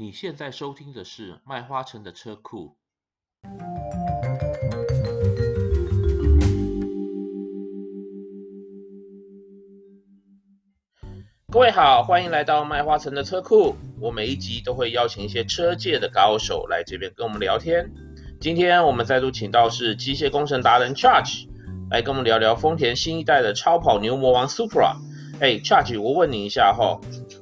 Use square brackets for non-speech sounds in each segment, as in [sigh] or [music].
你现在收听的是麦花臣的车库。各位好，欢迎来到麦花臣的车库。我每一集都会邀请一些车界的高手来这边跟我们聊天。今天我们再度请到是机械工程达人 Charge 来跟我们聊聊丰田新一代的超跑牛魔王 Supra。哎，Charge，我问你一下哈，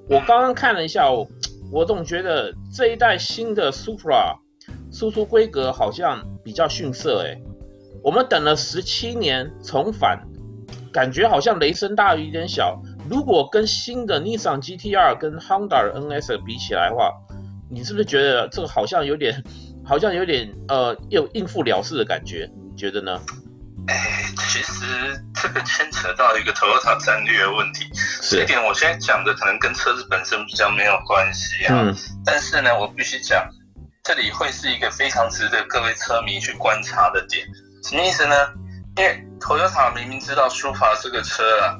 我刚刚看了一下我。我总觉得这一代新的 Supra 输出规格好像比较逊色诶，我们等了十七年重返，感觉好像雷声大雨点小。如果跟新的 Nissan GT-R 跟 Honda NS 比起来的话，你是不是觉得这个好像有点，好像有点呃又应付了事的感觉？你觉得呢？哎，其实这个牵扯到一个 Toyota 战略的问题，这一点我现在讲的可能跟车子本身比较没有关系啊。嗯。但是呢，我必须讲，这里会是一个非常值得各位车迷去观察的点。什么意思呢？因为 Toyota 明明知道 Supra 这个车啊。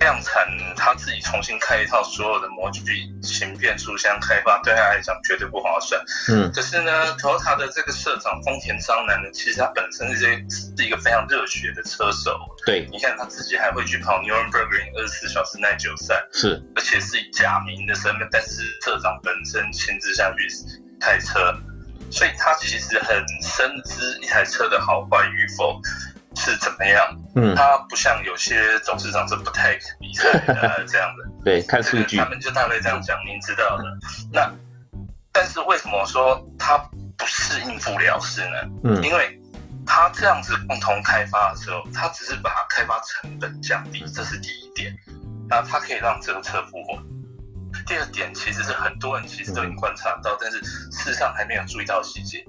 量产，他自己重新开一套所有的模具、芯片、书箱开发，对他来讲绝对不划算。嗯，可是呢，Toyota 的这个社长丰田章男呢，其实他本身是是一个非常热血的车手。对，你看他自己还会去跑 Nürburgring 二十四小时耐久赛，是，而且是以假名的身份，但是社长本身亲自下去开车，所以他其实很深知一台车的好坏与否。是怎么样？嗯，他不像有些董事长是不太比赛的 [laughs] 这样的。对，看数据。他们就大概这样讲，您知道的。那，但是为什么说他不是应付了事呢？嗯，因为他这样子共同开发的时候，他只是把开发成本降低，这是第一点。那他可以让这个车复活。第二点，其实是很多人其实都已经观察到，但是事实上还没有注意到细节。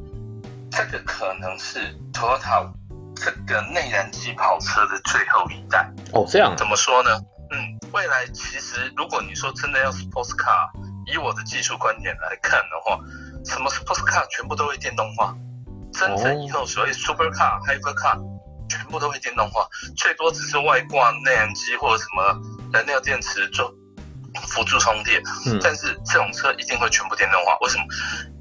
这个可能是 Toyota。这个内燃机跑车的最后一代哦，这样怎么说呢？嗯，未来其实如果你说真的要 sports car，以我的技术观点来看的话，什么 sports car 全部都会电动化，真正以后所谓 super car、hyper car 全部都会电动化，最多只是外挂内燃机或者什么燃料电池做辅助充电，嗯，但是这种车一定会全部电动化。为什么？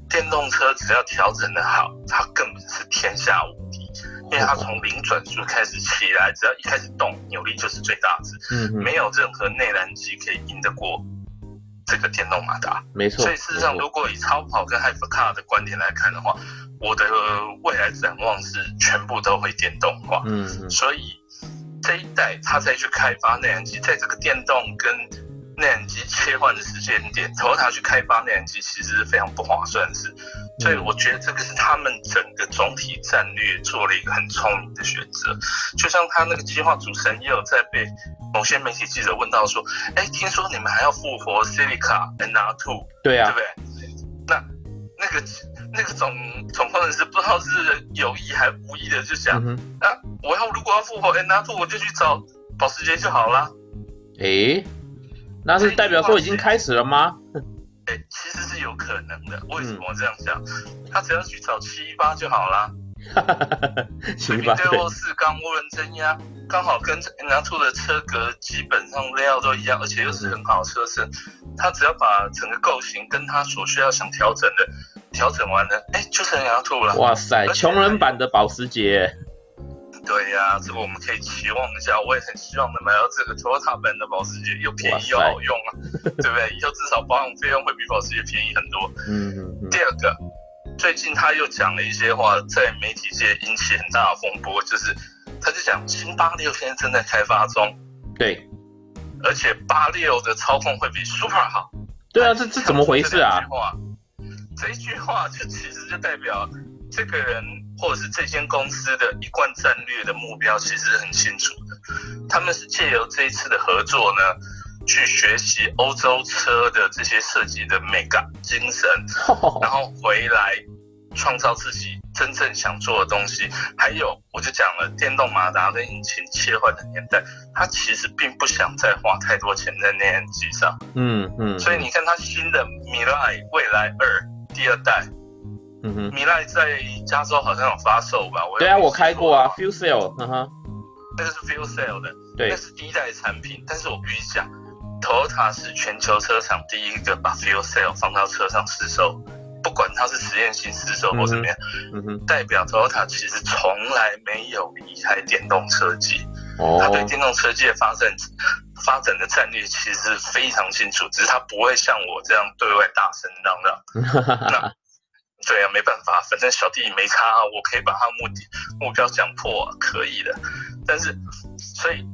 电动车只要调整的好，它根本是天下无敌。因为它从零转速开始起来，只要一开始动，扭力就是最大值。嗯，没有任何内燃机可以赢得过这个电动马达。没错。所以事实上，如果以超跑跟 hypercar 的观点来看的话，我的未来展望是全部都会电动化。嗯。所以这一代他再去开发内燃机，在这个电动跟内燃机切换的时间点，Toyota 去开发内燃机其实是非常不划算的事，所以我觉得这个是他们整个总体战略做了一个很聪明的选择。就像他那个计划主持人也有在被某些媒体记者问到说：“哎，听说你们还要复活 Celica NR2？” 对啊，对不对？那那个那个总总工程师不知道是有意还无意的就想：“嗯、啊，我要如果要复活 NR2，我就去找保时捷就好了。”诶那是代表说已经开始了吗？哎，其实是有可能的。为什么我这样想？他只要去找七一八就好啦。[laughs] 七一八对。后四缸涡轮增压，刚好跟拿出的车格基本上料都一样，而且又是很好的车身。他只要把整个构型跟他所需要想调整的调整完了，哎，就成拿兔了。哇塞，穷人版的保时捷。对呀、啊，这个我们可以期望一下。我也很希望能买到这个 Toyota 版的保时捷，又便宜又好用啊，对不对？[laughs] 以后至少保养费用会比保时捷便宜很多。嗯，嗯，嗯。第二个，最近他又讲了一些话，在媒体界引起很大的风波，就是他就讲新八六现在正在开发中。对。而且八六的操控会比 Supra 好。对啊，这这怎么回事啊？这一句话就其实就代表这个人。或者是这间公司的一贯战略的目标其实是很清楚的，他们是借由这一次的合作呢，去学习欧洲车的这些设计的美感精神，[laughs] 然后回来创造自己真正想做的东西。还有，我就讲了电动马达跟引擎切换的年代，他其实并不想再花太多钱在内燃机上。嗯嗯。所以你看，他新的米莱未来二第二代。嗯哼，米莱在加州好像有发售吧？我对啊，我开过啊，Fuel Cell，嗯哼，那个是 Fuel Cell 的，对，那是第一代的产品。但是我必须讲，Toyota 是全球车厂第一个把 Fuel Cell 放到车上试售，不管它是实验性试售或怎么样，嗯哼，代表 Toyota 其实从来没有离开电动车技。哦，他对电动车技的发展发展的战略其实是非常清楚，只是他不会像我这样对外大声嚷嚷。[laughs] 那对啊，没办法，反正小弟没差啊，我可以把他目的目标讲破，啊，可以的。但是，所以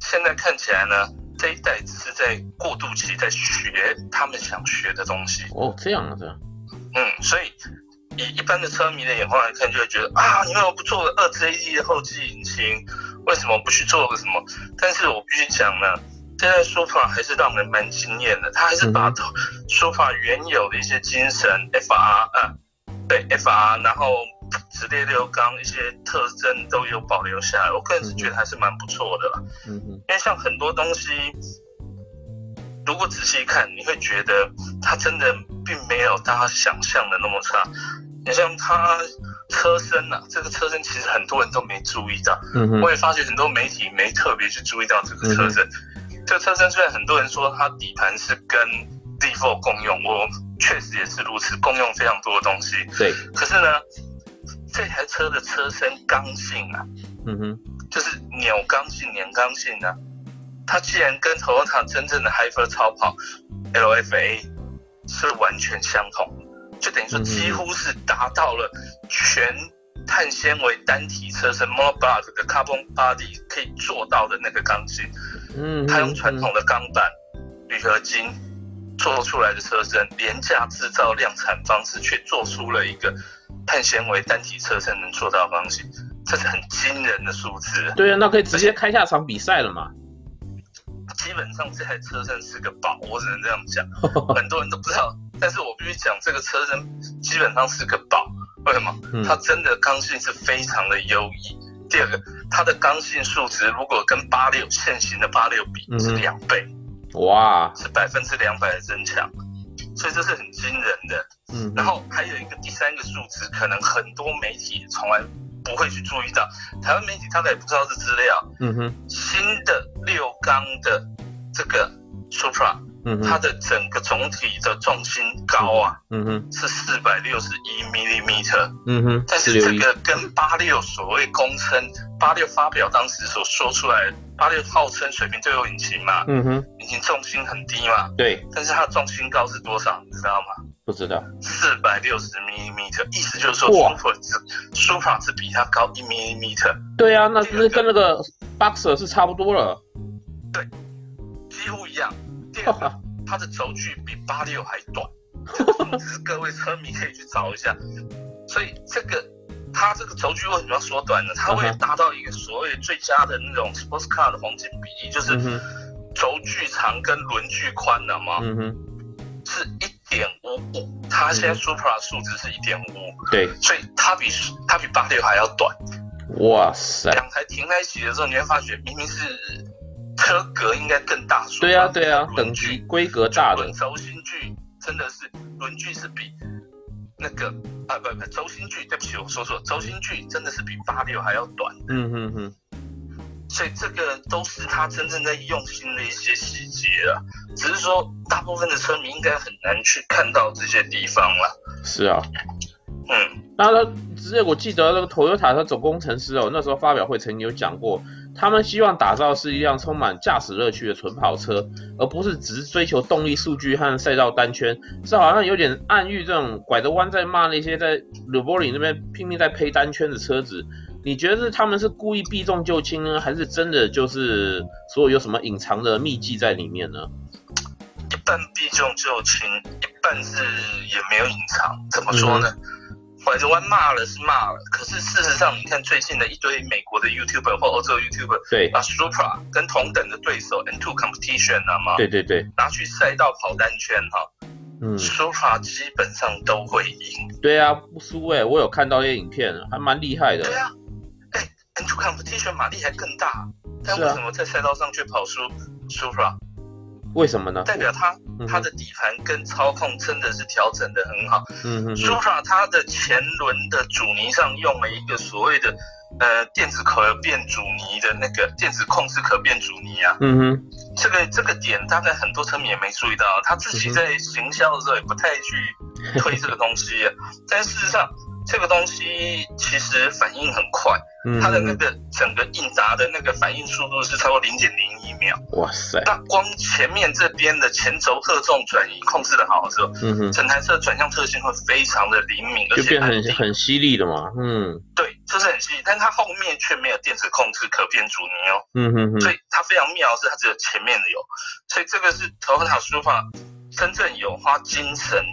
现在看起来呢，这一代只是在过渡期，在学他们想学的东西。哦，这样啊，这样。嗯，所以以一般的车迷的眼光来看，就会觉得啊，你为什么不做个二 JD 的后继引擎？为什么不去做个什么？但是我必须讲呢，现在 Supra 还是让人蛮惊艳的，他还是把 Supra 原有的一些精神，FR 啊，对 FR，然后直列六缸一些特征都有保留下来，我个人是觉得还是蛮不错的啦。嗯嗯。因为像很多东西，如果仔细看，你会觉得它真的并没有大家想象的那么差。你像它。车身啊，这个车身其实很多人都没注意到。嗯哼，我也发觉很多媒体没特别去注意到这个车身。嗯、这个车身虽然很多人说它底盘是跟 Z4 共用，我确实也是如此，共用非常多的东西。对。可是呢，这台车的车身刚性啊，嗯哼，就是扭刚性、粘刚性啊，它既然跟 Toyota 真正的 Hyper 超跑 LFA 是完全相同。就等于说，几乎是达到了全碳纤维单体车身 monoblock 的 carbon body 可以做到的那个刚性。嗯，它用传统的钢板、铝合金做出来的车身，廉价制造量产方式，却做出了一个碳纤维单体车身能做到的刚性，这是很惊人的数字。对啊，那可以直接开下场比赛了嘛？基本上这台车身是个宝，我只能这样讲，[laughs] 很多人都不知道。但是我必须讲，这个车身基本上是个宝。为什么？它真的刚性是非常的优异。第二个，它的刚性数值如果跟八六现行的八六比是两倍，哇，是百分之两百的增强，所以这是很惊人的。嗯，然后还有一个第三个数值，可能很多媒体从来不会去注意到，台湾媒体大概也不知道这资料。嗯哼，新的六缸的这个 Supra。它的整个总体的重心高啊，嗯哼，是四百六十一 millimeter，嗯哼，但是这个跟八六所谓公称，八六发表当时所说出来，八六号称水平对流引擎嘛，嗯哼，引擎重心很低嘛，对，但是它的重心高是多少，你知道吗？不知道，四百六十 millimeter，意思就是说，Supra 是 Supra 只比它高一 millimeter，对啊，那是跟那个 Boxer 是差不多了，对，几乎一样。它的轴距比八六还短，只是各位车迷可以去找一下。所以这个它这个轴距为什么要缩短呢？它会达到一个所谓最佳的那种 sports car 的黄金比例，就是轴距长跟轮距宽的嘛，是一点五五。它现在 Supra 数值是一点五五，对，所以它比它比八六还要短。哇塞！两台停在一起的时候，你会发觉明明是。车格应该更大，对啊对啊，等距规格大的。轴心距真的是轮距是比那个啊不不轴心距，对不起我说错，轴心距真的是比八六还要短。嗯嗯嗯，所以这个都是他真正在用心的一些细节啊，只是说大部分的车迷应该很难去看到这些地方了。是啊，嗯，那他直接我记得那个 Toyota 的总工程师哦，那时候发表会曾经有讲过。他们希望打造是一辆充满驾驶乐趣的纯跑车，而不是只是追求动力数据和赛道单圈。这好像有点暗喻这种拐着弯在骂那些在鲁柏林那边拼命在配单圈的车子。你觉得是他们是故意避重就轻呢，还是真的就是所有有什么隐藏的秘技在里面呢？一半避重就轻，一半是也没有隐藏。怎么说呢？嗯拐着弯骂了是骂了，可是事实上，你看最近的一堆美国的 YouTuber 或欧洲 YouTuber，对，把 Supra 跟同等的对手 N2 Competition 啊嘛，对对对，拿去赛道跑单圈哈，嗯，Supra 基本上都会赢。对啊，不输哎，我有看到一些影片，还蛮厉害的。对啊，哎，N2 Competition 马力还更大，但为什么在赛道上却跑输 Supra？为什么呢？代表它它的底盘跟操控真的是调整的很好。嗯嗯，舒法它的前轮的阻尼上用了一个所谓的呃电子可变阻尼的那个电子控制可变阻尼啊。嗯哼，这个这个点大概很多车迷也没注意到，他自己在行销的时候也不太去推这个东西啊。[laughs] 但事实上。这个东西其实反应很快，它的那个整个应答的那个反应速度是超过零点零一秒。哇塞！那光前面这边的前轴荷重转移控制的好的时候，嗯哼，整台车转向特性会非常的灵敏，而且变很很犀利的嘛。嗯，对，就是很犀利，但它后面却没有电子控制可变阻尼哦。嗯哼哼。所以它非常妙的是它只有前面的有，所以这个是 Toyota Supra 真正有花精神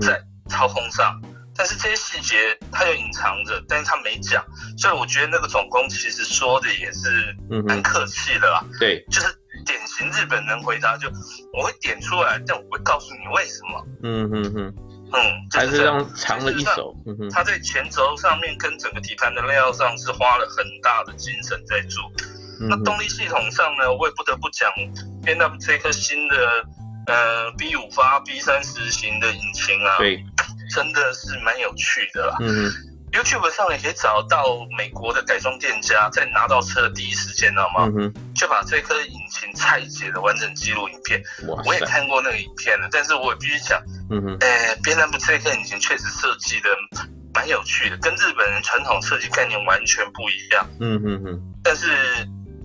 在操控上。但是这些细节他有隐藏着，但是他没讲，所以我觉得那个总工其实说的也是蛮客气的啦。嗯、对，就是典型日本人回答，就我会点出来，但我会告诉你为什么。嗯嗯嗯嗯，还是这样藏了一手。他在前轴上面跟整个底盘的料上是花了很大的精神在做。嗯、那动力系统上呢，我也不得不讲，BMW 这颗新的呃 B 五发 B 三十型的引擎啊。对。真的是蛮有趣的啦。嗯，YouTube 上也可以找到美国的改装店家在拿到车的第一时间，知道吗？嗯，就把这颗引擎拆解的完整记录影片。哇，我也看过那个影片了，但是我也必须讲，嗯哼，哎，BMW 这颗引擎确实设计的蛮有趣的，跟日本人传统设计概念完全不一样。嗯哼哼。但是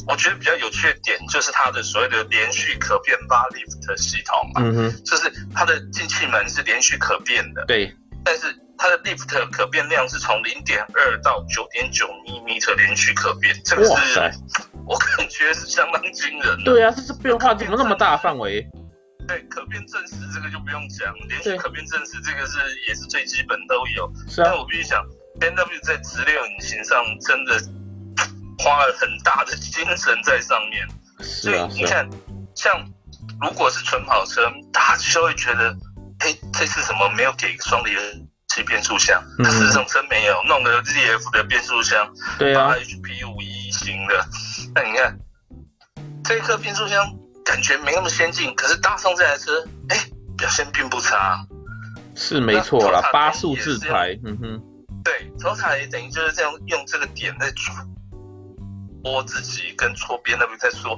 我觉得比较有趣的点就是它的所谓的连续可变 bar lift 系统嘛，嗯哼，就是它的进气门是连续可变的。对。但是它的 lift 可变量是从零点二到九点九米米连续可变，这个是我感觉是相当惊人的。对啊，这是变化怎么那么大范围？对，可变正时这个就不用讲，连续可变正时这个是也是最基本都有。是啊。但我必须讲，BMW 在直六引擎上真的花了很大的精神在上面。所以你看，像如果是纯跑车，大家就会觉得。哎，这次怎么没有给双离合器变速箱？它事实上真没有，弄的 ZF 的变速箱，对啊，HP 五一型的。那你看，这一颗变速箱感觉没那么先进，可是搭上这台车，哎，表现并不差。是没错啦，八速自排，嗯哼。对，Toyota 也等于就是这样用这个点在转。我自己跟错 BMW 在说，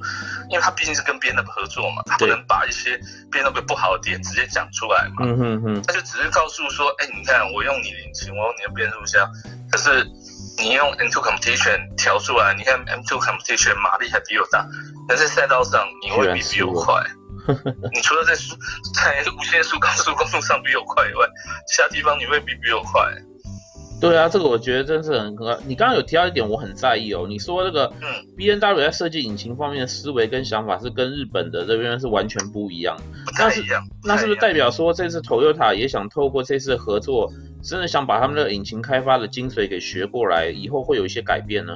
因为他毕竟是跟 BMW 合作嘛，他不能把一些 BMW 不好的点直接讲出来嘛。嗯哼哼。他就只是告诉说，哎，你看我用你的引擎，我用你的变速箱，可是你用 M2 Competition 调出来，你看 M2 Competition 马力还比我大，但在赛道上你会比比我快。[laughs] 你除了在在无限速高速公路上比我快以外，其他地方你会比比我快。对啊，这个我觉得真是很可爱。你刚刚有提到一点，我很在意哦。你说这个 B N W 在设计引擎方面的思维跟想法是跟日本的这边是完全不一样。那是那是不是代表说这次 Toyota 也想透过这次合作，真的想把他们的引擎开发的精髓给学过来，以后会有一些改变呢？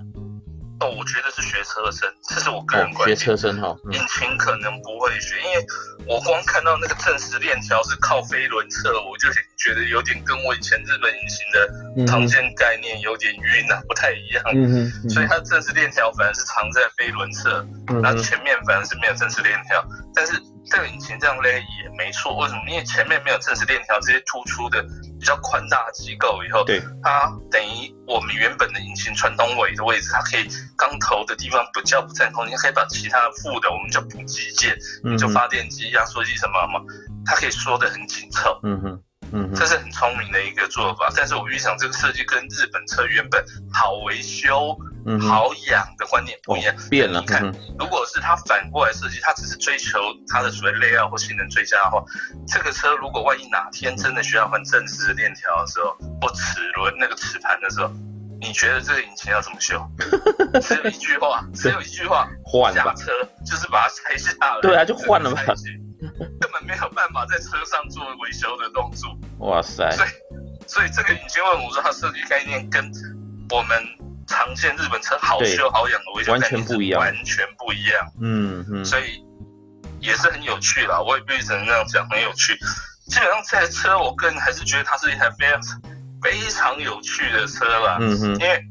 哦，我觉得是学车身，这是我个人观点。学车身哈，引擎可能不会学，因为我光看到那个正时链条是靠飞轮侧，我就觉得有点跟我以前日本引擎的常见概念有点晕啊，不太一样。嗯嗯。所以它正时链条反而是藏在飞轮侧，然后前面反而是没有正时链条，但是。这个引擎这样勒也没错，为什么？因为前面没有正时链条，这些突出的比较宽大的机构以后，对它等于我们原本的引擎传动尾的位置，它可以钢头的地方不叫不占空间，可以把其他副的我们叫补机件，嗯，就发电机、压缩机什么嘛，他可以说的很紧凑。嗯哼。嗯哼，这是很聪明的一个做法，但是我预想这个设计跟日本车原本好维修、嗯、好养的观念不一样，哦、变了。你看，如果是他反过来设计，他只是追求他的所谓 layout 或性能最佳的话，这个车如果万一哪天真的需要换正时链条的时候，或齿轮那个齿盘的时候，你觉得这个引擎要怎么修？[laughs] 只有一句话，只有一句话，换下车就是把它拆下来。对啊，就换了嘛。根本没有办法在车上做维修的动作。哇塞！所以，所以这个引擎为说它设计概念跟我们常见日本车好修好养的维修概念完全不一样，完全不一样。嗯嗯。所以也是很有趣啦，我也必须只能这样讲，很有趣。基本上这台车，我个人还是觉得它是一台非常非常有趣的车啦。嗯哼。因为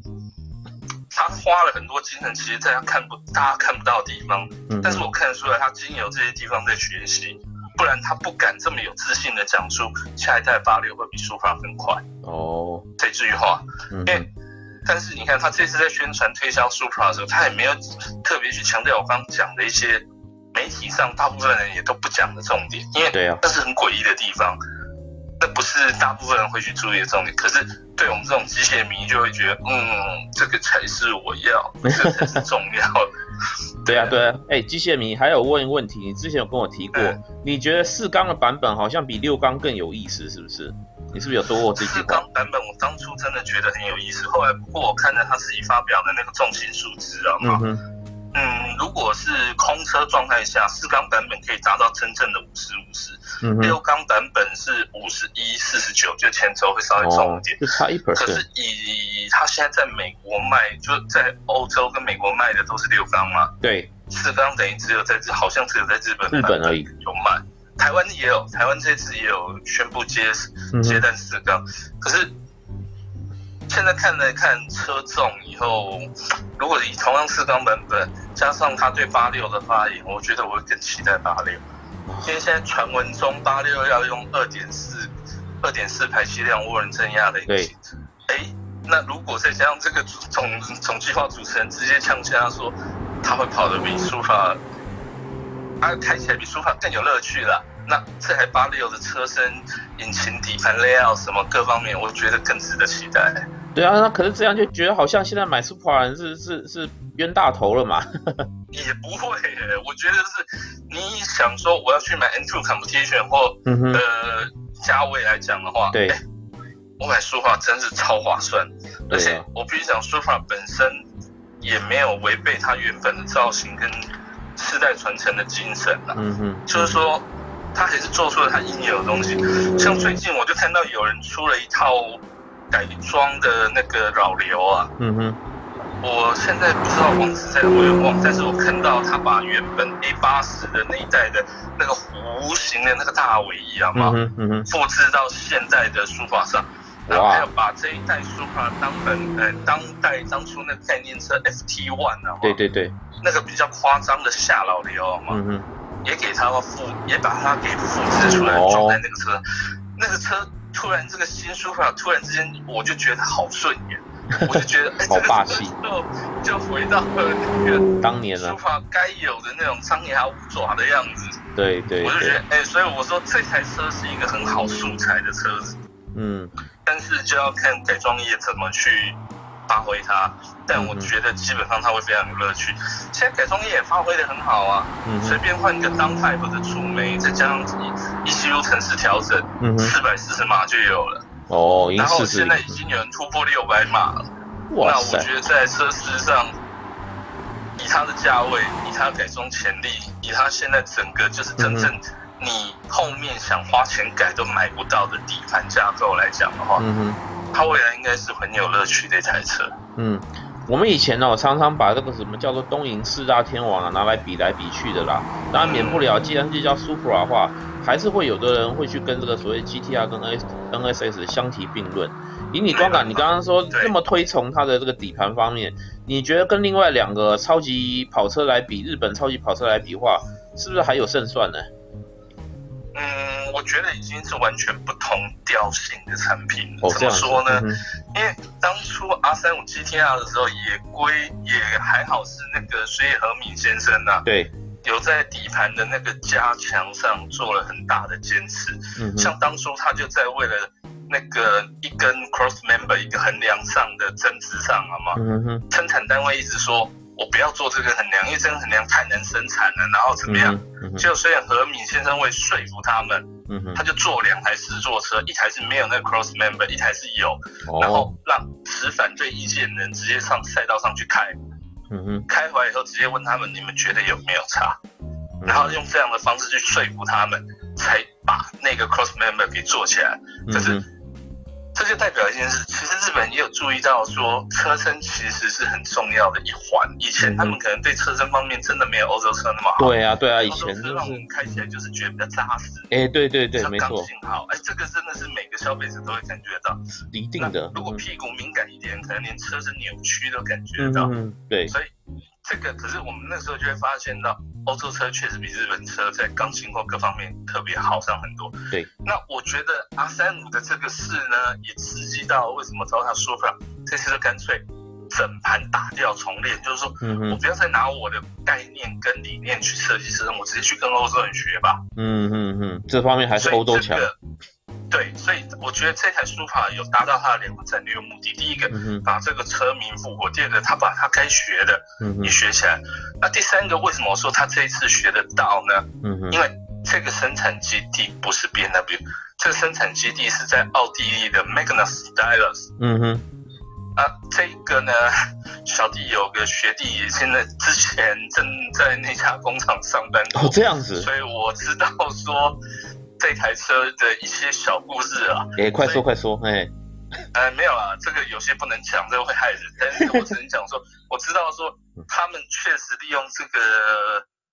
他花了很多精神，其实在他看不大家看不到的地方，嗯、但是我看得出来，他经由这些地方在学习，不然他不敢这么有自信的讲出下一代八六会比 Supra 更快。哦。这句话，嗯、因为但是你看他这次在宣传推销 Supra 的时候，他也没有特别去强调我刚刚讲的一些媒体上大部分人也都不讲的重点，因为对啊，那是很诡异的地方。那不是大部分人会去注意的重点，可是对我们这种机械迷就会觉得，嗯，这个才是我要，[laughs] 这个才是重要的。[laughs] 对啊，对啊，哎、欸，机械迷还有问问题，你之前有跟我提过，嗯、你觉得四缸的版本好像比六缸更有意思，是不是？你是不是有说过这句话？四缸版本我当初真的觉得很有意思，后来不过我看到他自己发表的那个重型数值啊，嗯哼。嗯，如果是空车状态下，四缸版本可以达到真正的五十五十，六缸版本是五十一四十九，就前轴会稍微重一点，就差一 percent。可是以他现在在美国卖，就在欧洲跟美国卖的都是六缸嘛，对，四缸等于只有在好像只有在日本日本而已。有卖，台湾也有，台湾这次也有宣布接接单四缸，可是。现在看了看车重以后，如果以同样四缸版本加上他对八六的发言，我觉得我会更期待八六，因为现在传闻中八六要用二点四二点四排气量涡轮增压的引擎，哎对，那如果再加上这个总总计划主持人直接呛声说他会跑得比舒法，他开起来比舒法更有乐趣了。那这台八六的车身、引擎、底盘 layout 什么各方面，我觉得更值得期待。对啊，那可是这样就觉得好像现在买 Supra 人是是是冤大头了嘛？[laughs] 也不会，我觉得是你想说我要去买 N2 Competition 或、呃价位来讲的话，对，我买 Supra 真是超划算，而且我必须讲 Supra 本身也没有违背它原本的造型跟世代传承的精神啊。嗯哼，就是说。它还是做出了它应有的东西，像最近我就看到有人出了一套改装的那个老刘啊，嗯哼，我现在不知道网址在哪里忘，但是我看到他把原本 A 八十的那一代的那个弧形的那个大尾翼啊嘛，嗯哼，复制到现在的 Supra 上，然后还有把这一代 Supra 当本呃当代当初那个概念车 FT One 啊，对对对，那个比较夸张的下老刘嘛，嗯哼。也给他复，也把它给复制出来，装在那个车。Oh. 那个车突然这个新书法，突然之间我就觉得好顺眼，[laughs] 我就觉得哎，好霸气，就就回到了那个 [laughs] 当年了舒法该有的那种张牙舞爪的样子。对对，我就觉得哎，所以我说这台车是一个很好素材的车子。嗯，但是就要看改装业怎么去。发挥它，但我觉得基本上它会非常有乐趣。现在改装业也发挥的很好啊，随、嗯、便换个 down type 的触媒，再加上 ECU 程式调整，四百四十码就有了。哦，然后现在已经有人突破六百码了。那我觉得在车市上，以它的价位，以它的改装潜力，以它现在整个就是真正你后面想花钱改都买不到的底盘架构来讲的话，嗯哼。它未来应该是很有乐趣的一台车。嗯，我们以前呢、哦，常常把这个什么叫做东瀛四大天王啊拿来比来比去的啦。当然免不了，既然是叫 Supra 的话，还是会有的人会去跟这个所谓 GTR 跟 S NSX 相提并论。以你观感，你刚刚说这么推崇它的这个底盘方面，你觉得跟另外两个超级跑车来比，日本超级跑车来比的话，是不是还有胜算呢？嗯，我觉得已经是完全不同调性的产品了。怎么说呢？嗯、因为当初 R 三五 GTR 的时候也归也还好，是那个水野和敏先生呐、啊，对，有在底盘的那个加强上做了很大的坚持。嗯，像当初他就在为了那个一根 cross member 一个横梁上的增值上了嘛，嗯哼，生产单位一直说。我不要做这个衡量，因为这个衡量太难生产了。然后怎么样？嗯嗯、就虽然何敏先生会说服他们，嗯、他就做两台试坐车，一台是没有那个 cross member，一台是有，哦、然后让持反对意见的人直接上赛道上去开。嗯，开回来以后直接问他们，你们觉得有没有差？嗯、然后用这样的方式去说服他们，才把那个 cross member 给做起来。就是。嗯这就代表一件事，其实日本本也有注意到说，车身其实是很重要的一环。以前他们可能对车身方面真的没有欧洲车那么好。对啊，对啊，以前就是让我们开起来就是觉得比较扎实。哎、欸，对对对，没错。刚性好，哎、欸，这个真的是每个消费者都会感觉到。一定的。如果屁股敏感一点，可能连车身扭曲都感觉到。嗯，对。所以。这个可是我们那时候就会发现到，欧洲车确实比日本车在刚性或各方面特别好上很多。对，那我觉得 R 三五的这个事呢，也刺激到为什么早上说法这次就干脆整盘打掉重练，就是说，我不要再拿我的概念跟理念去设计车身，我直接去跟欧洲人学吧。嗯嗯嗯，这方面还是欧洲强。对，所以我觉得这台 Supra 有达到它的两个战略目的。第一个，嗯、把这个车名复活；第二个，他把他该学的也学起来。嗯、那第三个，为什么我说他这一次学得到呢？嗯、因为这个生产基地不是 BMW，这个生产基地是在奥地利的 Magnus Stylus。嗯哼。啊，这个呢，小弟有个学弟，现在之前正在那家工厂上班。哦，这样子。所以我知道说。这台车的一些小故事啊，哎、欸，快说快说，哎，呃，没有啊，这个有些不能讲，这个会害人。[laughs] 但是我只能讲说，我知道说他们确实利用这个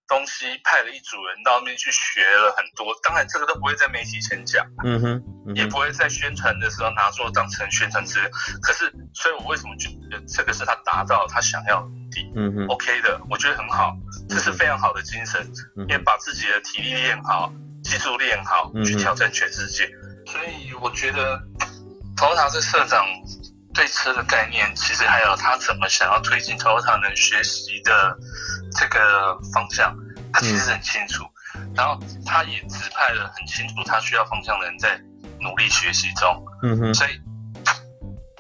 东西派了一组人到那边去学了很多。当然，这个都不会在媒体前讲，嗯哼，嗯哼，也不会在宣传的时候拿出当成宣传资料。可是，所以我为什么觉得这个是他达到他想要的目的？嗯哼，OK 的，我觉得很好，这是非常好的精神，因为把自己的体力练好。技术练好，去挑战全世界。嗯、所以我觉得，Toyota 这社长对车的概念，其实还有他怎么想要推进 Toyota 能学习的这个方向，他其实很清楚。嗯、然后他也指派了很清楚他需要方向的人在努力学习中。嗯哼，所以。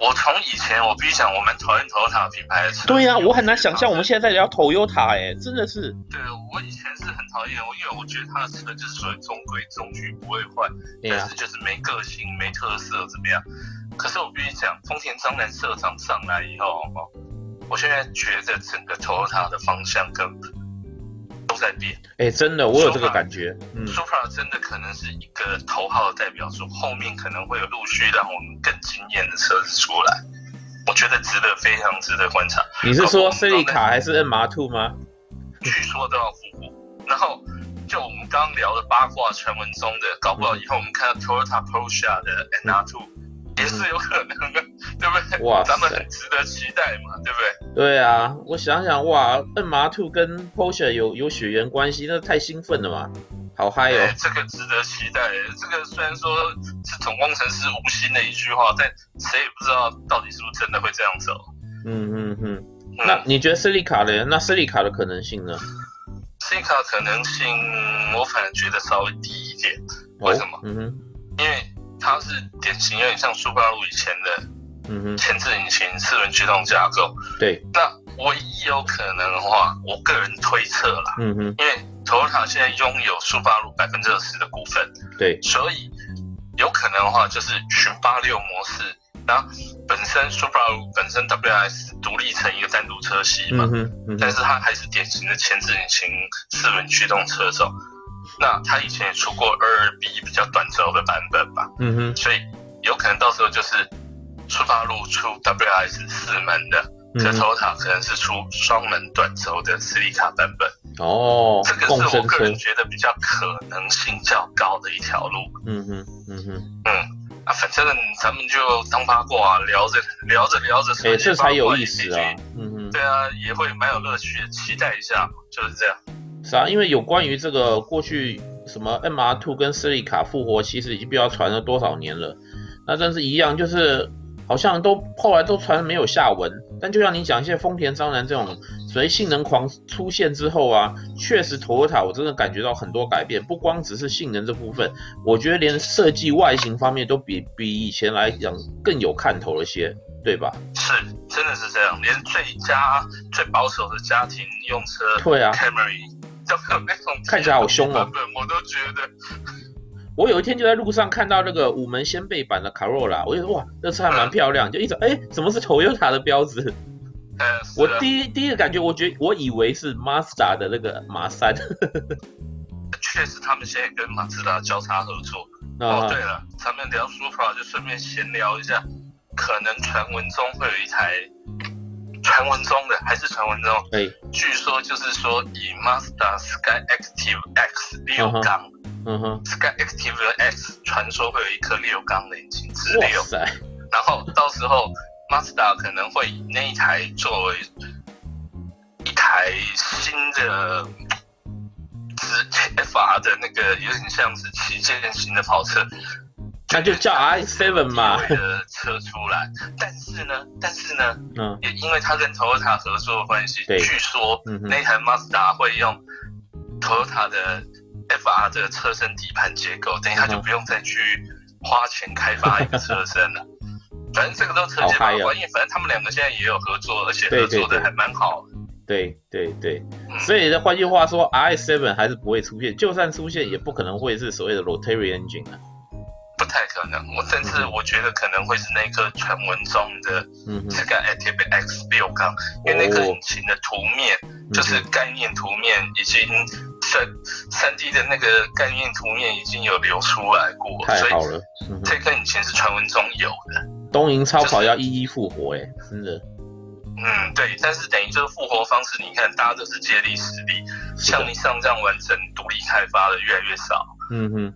我从以前我必须讲，我蛮讨厌 Toyota 品牌的车。对呀、啊，我很难想象我们现在在聊 Toyota 哎，真的是。对，我以前是很讨厌，因为我觉得它的车就是属于中规中矩，不会坏，但是就是没个性、没特色，怎么样？可是我必须讲，丰田章男社长上来以后，我现在觉得整个 Toyota 的方向跟。都在变，哎、欸，真的，我有这个感觉。嗯，Supra 真的可能是一个头号的代表作，后面可能会有陆续让我们更惊艳的车子出来。我觉得值得，非常值得观察。你是说 Celica 还是 MR2 吗？[laughs] 据说都要复活。然后，就我们刚刚聊的八卦传闻中的，搞不好以后我们看到 Toyota Proscia 的 MR2。也是有可能的，对不对？哇，咱们很值得期待嘛，对不对？对啊，我想想，哇摁麻兔跟 Porsche 有有血缘关系，那太兴奋了嘛，好嗨哦！这个值得期待。这个虽然说是总工程师无心的一句话，但谁也不知道到底是不是真的会这样走。嗯嗯嗯。那你觉得 Celica 的？那 Celica 的可能性呢？[laughs] Celica 可能性，我反而觉得稍微低一点。为什么？嗯哼，因为。它是典型有点像苏巴路以前的，嗯哼，前置引擎四轮驱动架构。对，那唯一有可能的话，我个人推测啦，嗯哼，因为 Toyota 现在拥有苏八路百分之二十的股份，对，所以有可能的话就是循八六模式，那本身苏巴路本身 WRX 独立成一个单独车系嘛，嗯哼，嗯，但是它还是典型的前置引擎四轮驱动车种。那他以前也出过二二 B 比较短轴的版本吧，嗯哼，所以有可能到时候就是出发路出 WRX 四门的，这 Toyota 可能是出双门短轴的 Celica 版本。哦，这个是我个人觉得比较可能性较高的一条路。嗯哼，嗯哼，嗯，啊，反正咱们就当八卦聊着聊着聊着，哎、欸，这才有意思啊。嗯哼，对啊，也会蛮有乐趣的，期待一下，就是这样。是啊，因为有关于这个过去什么 MR2 跟 Celica 复活，其实已经不知道传了多少年了。那真是一样，就是好像都后来都传没有下文。但就像你讲，一些丰田章男这种所谓性能狂出现之后啊，确实 Toyota 我真的感觉到很多改变，不光只是性能这部分，我觉得连设计外形方面都比比以前来讲更有看头了些，对吧？是，真的是这样，连最佳最保守的家庭用车，对啊，Camry。[laughs] 那种看起来好凶哦，我都觉得。我有一天就在路上看到那个五门掀背版的卡罗拉，我就说哇，这车还蛮漂亮，就一直哎，怎么是 Toyota 的标志？我第一第一个感觉，我觉我以为是 Mazda 的那个马三。确实，他们现在跟马自达交叉合作。哦，对了，咱们聊 Supra 就顺便闲聊一下。可能传闻中会有一台，传闻中的还是传闻中，哎，据说就是说以 Mazda Sky Active X 六缸，嗯哼，Sky Active X 传说会有一颗六缸的引擎直六，然后到时候 Mazda 可能会以那一台作为一台新的。直 FR 的那个有点像是旗舰型的跑车，那就叫 i seven 嘛。的车出来，但是呢，但是呢，嗯，也因为它跟 Toyota 合作的关系，对，据说、嗯、那台 Mazda 会用 Toyota 的 FR 的车身底盘结构，等一下就不用再去花钱开发一个车身了。[laughs] 反正这个都车界八卦，因为反正他们两个现在也有合作，而且合作的还蛮好的。对对对，所以换句话说，RX-7 还是不会出现，就算出现，也不可能会是所谓的 rotary engine 啊，不太可能。我甚至我觉得可能会是那个传闻中的这个 Active X 六缸，因为那个引擎的图面、哦、就是概念图面已经三三 D 的那个概念图面已经有流出来过，太好了，嗯、这个引擎是传闻中有的。东瀛超跑要一一复活哎、欸，真的。嗯，对，但是等于这个复活方式，你看大家都是借力使力，像你像这样完成独立开发的越来越少。嗯哼，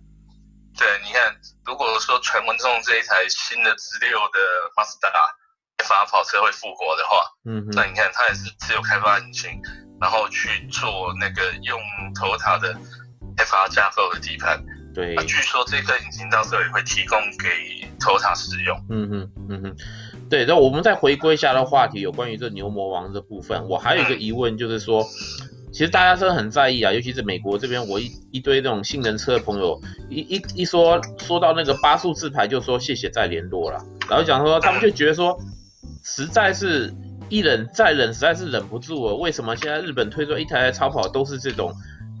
对，你看，如果说传闻中这一台新的直六的 Mazda FR 跑车会复活的话，嗯哼，那你看它也是自有开发引擎，然后去做那个用 Toyota 的 FR 架构的底盘。对，据说这颗引擎到时候也会提供给 Toyota 使用。嗯哼，嗯哼。对，那我们再回归一下的话题，有关于这牛魔王这部分，我还有一个疑问，就是说，其实大家真的很在意啊，尤其是美国这边，我一一堆那种性能车的朋友，一一一说说到那个八数字牌，就说谢谢再联络了，然后讲说他们就觉得说，实在是一忍再忍，实在是忍不住了，为什么现在日本推出一台台超跑都是这种？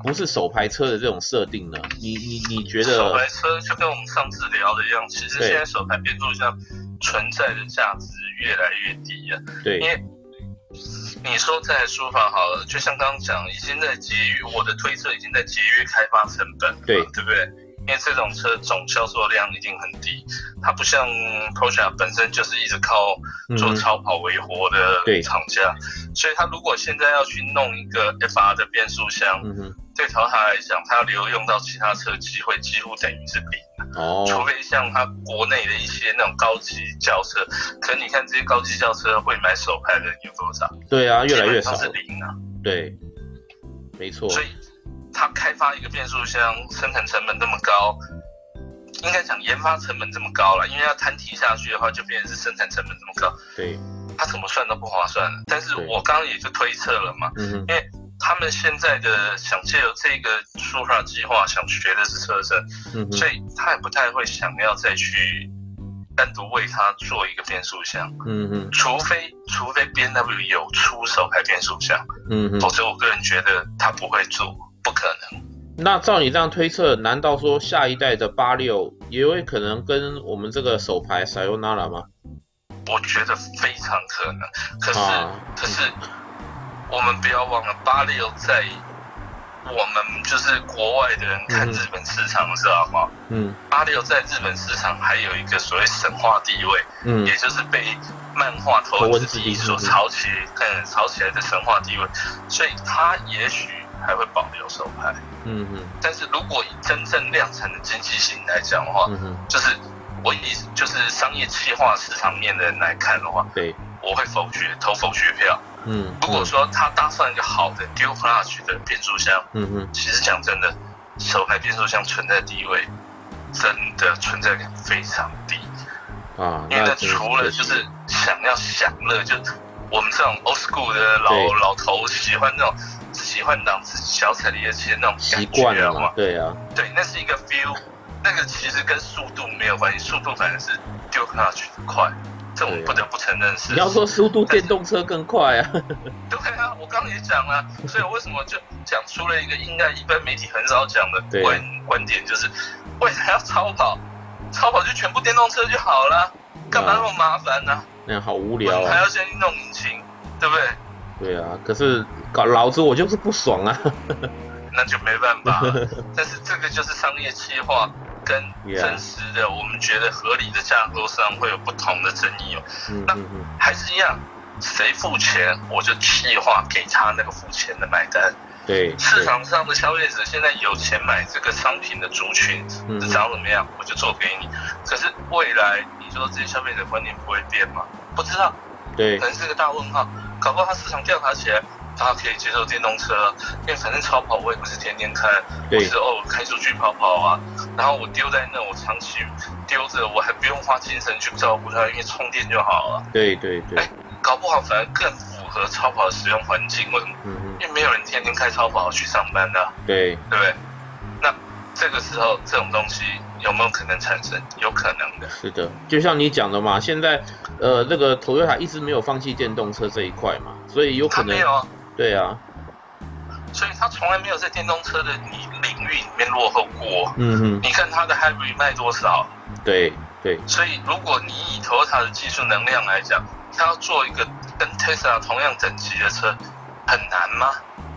不是手排车的这种设定呢？你你你觉得？手排车就跟我们上次聊的一样，其实现在手排变速箱存在的价值越来越低啊。对，因为你说这台舒法好了，就像刚刚讲，已经在节约，我的推测已经在节约开发成本，对，对不对？因为这种车总销售量一定很低，它不像 Porsche 本身就是一直靠做超跑为活的厂家，嗯、所以它如果现在要去弄一个 FR 的变速箱，嗯、对淘汰来讲，它要留用到其他车机会几乎等于是零。哦，除非像他国内的一些那种高级轿车，可你看这些高级轿车会买手排的有多少？对啊，越来越少。是零啊。对，没错。所以。他开发一个变速箱，生产成本这么高，应该讲研发成本这么高了，因为要摊提下去的话，就变成是生产成本这么高。对，他怎么算都不划算。但是我刚刚也就推测了嘛，嗯，因为他们现在的想借由这个 Supra 计划，想学的是车身，嗯，所以他也不太会想要再去单独为他做一个变速箱，嗯嗯，除非除非 B N W 有出手开变速箱，嗯，否则我个人觉得他不会做。不可能。那照你这样推测，难道说下一代的八六也有可能跟我们这个手牌 Sayonara 吗？我觉得非常可能。可是，啊、可是我们不要忘了，八六在我们就是国外的人看日本市场的时候，好不好？嗯。八六在日本市场还有一个所谓神话地位，嗯，也就是被漫画头文字 D 所炒起，嗯，炒起来的神话地位，所以它也许。还会保留手牌，嗯嗯，但是如果以真正量产的经济性来讲的话，嗯哼，就是我以就是商业企划市场面的人来看的话，对，我会否决投否决票，嗯，如果说他搭上一个好的 Dual Clutch 的变速箱，嗯哼，其实讲真的，手排变速箱存在地位真的存在感非常低。啊，因为它除了就是想要享乐，就我们这种 old school 的老老头喜欢那种。喜欢档次小踩离合器的那种感觉了嘛，对啊，对，那是一个 feel，那个其实跟速度没有关系，速度反而是 Dual Clutch 的快，这我不得不承认是。你要说速度，电动车更快啊。[laughs] 对啊，我刚刚也讲了，所以我为什么就讲出了一个应该一般媒体很少讲的观观点，就是为啥要超跑？超跑就全部电动车就好了，干嘛那么麻烦呢？那样好无聊啊，还要先弄引擎，对不对？对啊，可是搞老子我就是不爽啊，[laughs] 那就没办法。[laughs] 但是这个就是商业企划跟真实的我们觉得合理的价格上会有不同的争议哦。嗯那还是一样，谁付钱我就计划给他那个付钱的买单。对，市场上的消费者现在有钱买这个商品的族群是长怎么样，我就做给你。可是未来你说这些消费者观念不会变吗？不知道，对，可能是个大问号。搞不好他市场调查起来，他可以接受电动车，因为反正超跑我也不是天天开，我是偶尔开出去跑跑啊。然后我丢在那，我长期丢着，我还不用花精神去照顾它，因为充电就好了。对对对。哎，搞不好反而更符合超跑的使用环境。为什么？因为没有人天天开超跑去上班的。对。对不对？那这个时候这种东西有没有可能产生？有可能的。是的，就像你讲的嘛，现在呃，那个 Toyota 一直没有放弃电动车这一块嘛，所以有可能。没有。对啊。所以他从来没有在电动车的领领域里面落后过。嗯哼。你看他的 Hybrid 卖多少？对对。所以如果你以 Toyota 的技术能量来讲，他要做一个跟 Tesla 同样等级的车，很难吗？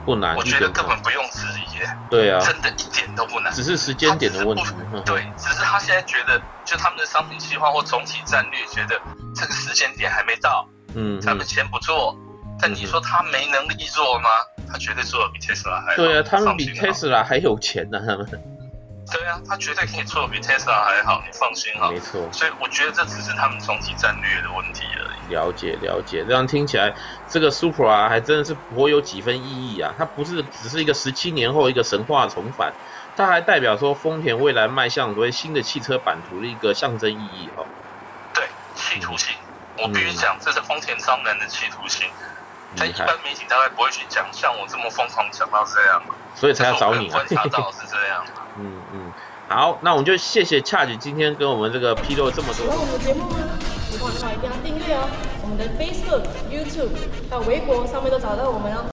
不难。我觉得根本不用质疑耶。对啊。真的一点都不难。只是时间点的问题。对，只是他现在觉得，就他们的商品计划或总体战略，觉得这个时间点还没到。嗯。咱们先不做。但你说他没能力做吗？他绝对做的比特斯拉还好。对啊，他们比特斯拉还有钱呢，他们。对啊，他绝对可以做的比特斯拉还好，你放心哈。没错。所以我觉得这只是他们总体战略的问题而已。了解了解，这样听起来，这个 Supra 还真的是颇有几分意义啊！它不是只是一个十七年后一个神话重返，它还代表说丰田未来迈向所谓新的汽车版图的一个象征意义哦。对，企图性，嗯、我必须讲，这是丰田商人的企图心。但一般媒体大概不会去讲，像我这么疯狂讲到这样，所以才要找你。观察 [laughs] 到是这样。嗯嗯，好，那我们就谢谢 Charge 今天跟我们这个披露这么多。喜欢我们的节目吗？喜欢的话一定要订阅哦，我们的 Facebook、YouTube 还有微博上面都找到我们哦。